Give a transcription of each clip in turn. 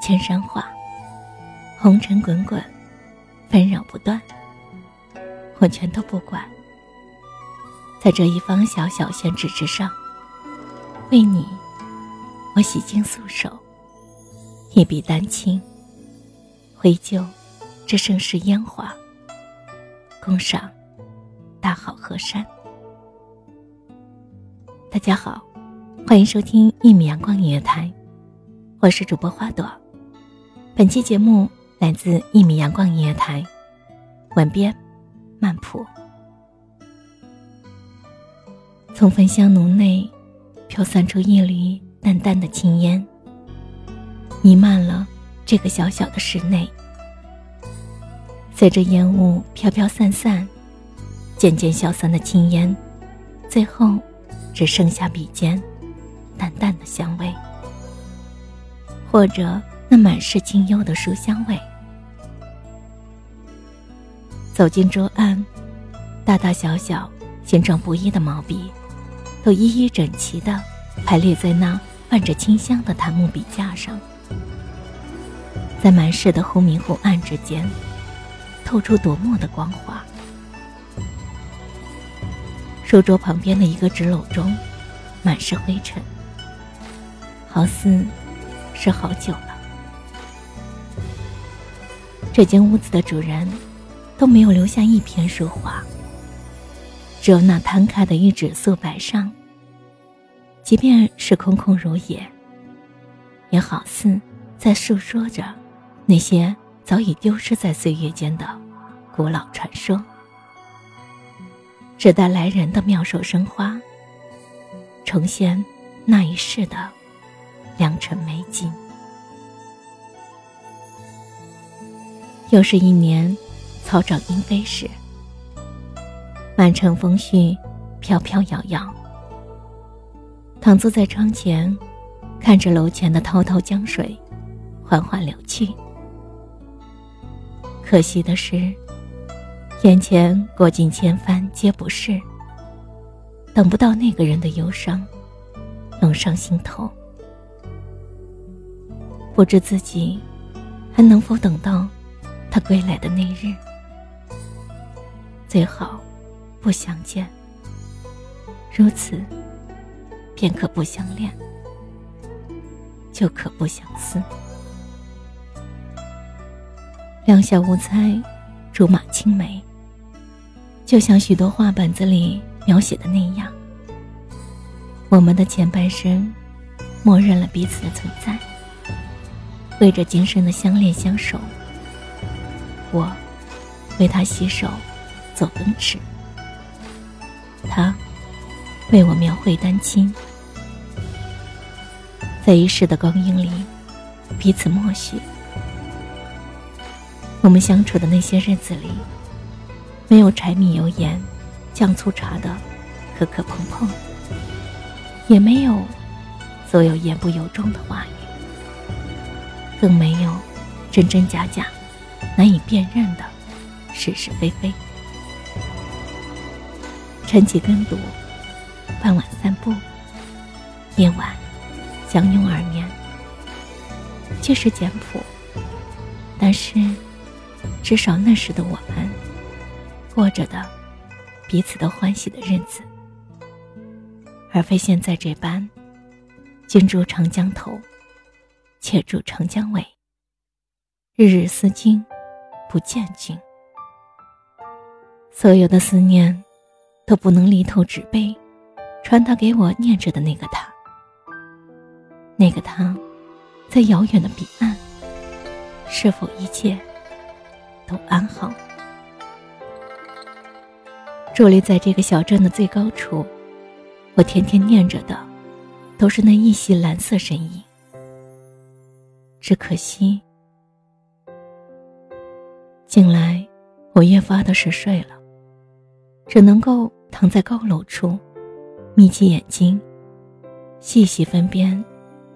千山画，红尘滚滚，纷扰不断。我全都不管，在这一方小小宣纸之上，为你，我洗净素手，一笔丹青，挥就这盛世烟华，共赏大好河山。大家好，欢迎收听一米阳光音乐台。我是主播花朵，本期节目来自一米阳光音乐台，文编曼普。从焚香炉内飘散出一缕淡淡的青烟，弥漫了这个小小的室内。随着烟雾飘飘散散，渐渐消散的青烟，最后只剩下笔尖淡淡的香味。或者那满是清幽的书香味。走进桌案，大大小小、形状不一的毛笔，都一一整齐的排列在那泛着清香的檀木笔架上，在满室的忽明忽暗之间，透出夺目的光华。书桌旁边的一个纸篓中，满是灰尘，好似……是好久了，这间屋子的主人都没有留下一篇书画，只有那摊开的一纸素白上，即便是空空如也，也好似在诉说着那些早已丢失在岁月间的古老传说。只待来人的妙手生花，重现那一世的。良辰美景。又是一年草长莺飞时，满城风絮飘飘摇摇。躺坐在窗前，看着楼前的滔滔江水缓缓流去。可惜的是，眼前过尽千帆皆不是，等不到那个人的忧伤，涌上心头。不知自己还能否等到他归来的那日。最好不相见，如此便可不相恋，就可不相思。两小无猜，竹马青梅，就像许多画本子里描写的那样，我们的前半生，默认了彼此的存在。为着今生的相恋相守，我为他洗手，做奔驰；他为我描绘丹青，在一世的光阴里，彼此默许。我们相处的那些日子里，没有柴米油盐、酱醋茶的磕磕碰碰，也没有所有言不由衷的话语，更没有真真假假、难以辨认的是是非非。晨起跟读，傍晚散步，夜晚相拥而眠。即使简朴，但是至少那时的我们过着的彼此都欢喜的日子，而非现在这般君住长江头，且住长江尾，日日思君不见君。所有的思念都不能离透纸背，传达给我念着的那个他，那个他。在遥远的彼岸，是否一切都安好？伫立在这个小镇的最高处，我天天念着的，都是那一袭蓝色身影。只可惜，近来我越发的是睡了，只能够躺在高楼处，眯起眼睛，细细分辨。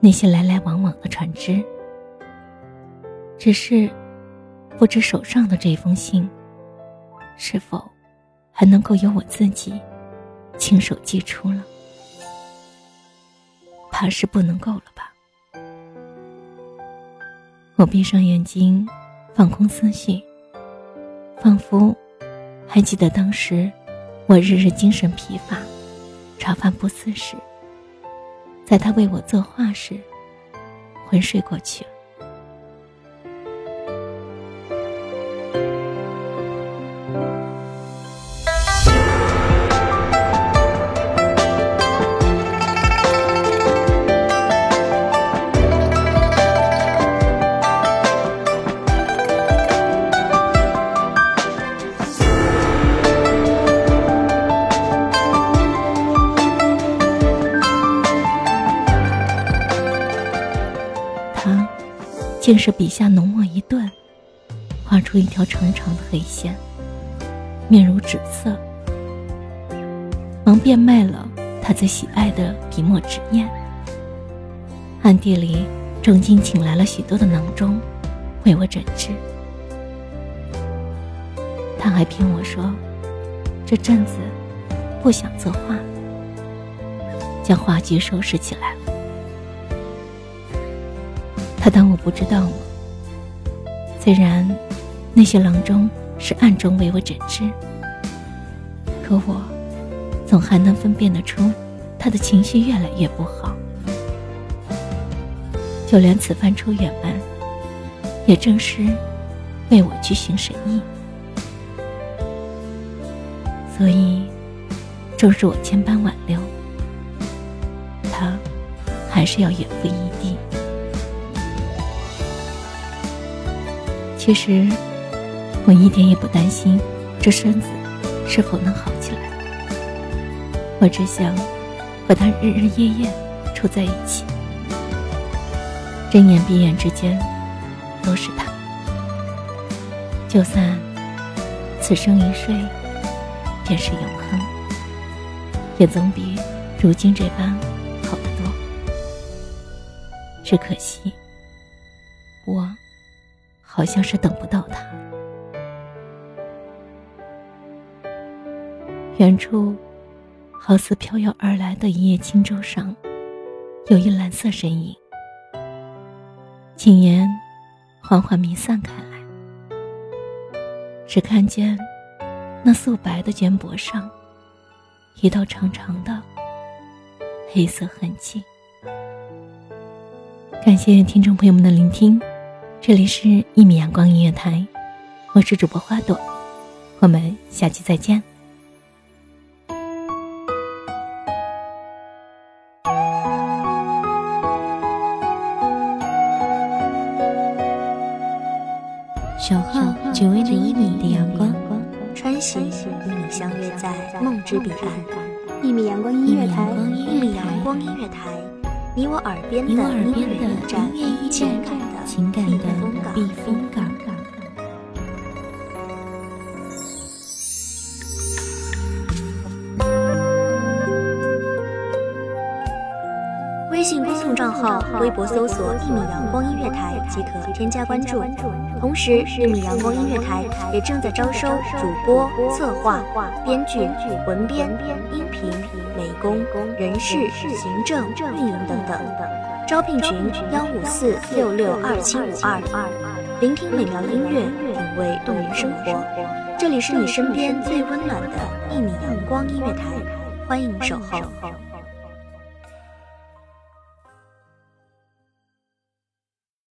那些来来往往的船只，只是不知手上的这封信，是否还能够由我自己亲手寄出了？怕是不能够了吧。我闭上眼睛，放空思绪，仿佛还记得当时我日日精神疲乏、茶饭不思时。在他为我作画时，昏睡过去了。竟是笔下浓墨一顿，画出一条长长的黑线，面如纸色。忙变卖了他最喜爱的笔墨纸砚，暗地里重金请来了许多的囊中，为我诊治。他还骗我说，这阵子不想作画，将画具收拾起来了。他当我不知道吗？虽然那些郎中是暗中为我诊治，可我总还能分辨得出他的情绪越来越不好。就连此番出远门，也正是为我去寻神医。所以，正是我千般挽留，他还是要远赴异地。其实，我一点也不担心这身子是否能好起来。我只想和他日日夜夜处在一起，睁眼闭眼之间都是他。就算此生一睡便是永恒，也总比如今这般好得多。只可惜，我。好像是等不到他。远处，好似飘摇而来的一叶轻舟上，有一蓝色身影。景言缓缓弥散开来，只看见那素白的肩膊上，一道长长的黑色痕迹。感谢听众朋友们的聆听。这里是《一米阳光音乐台》，我是主播花朵，我们下期再见。小号只为这一米的阳光，穿行与你相约在梦之彼岸。一米阳光音乐台，一米阳光音乐台，你我耳边的音乐驿站，情感。情感的避风港微信公众账号微博搜索一米阳光音乐台即可添加关注。同时一米阳光音乐台也正在招收主播策划编剧文编音频美工人事行政运营等等。招聘群：幺五四六六二七五二。聆听美妙音乐，品味动人生活。这里是你身边最温暖的一米阳光音乐台，欢迎守候。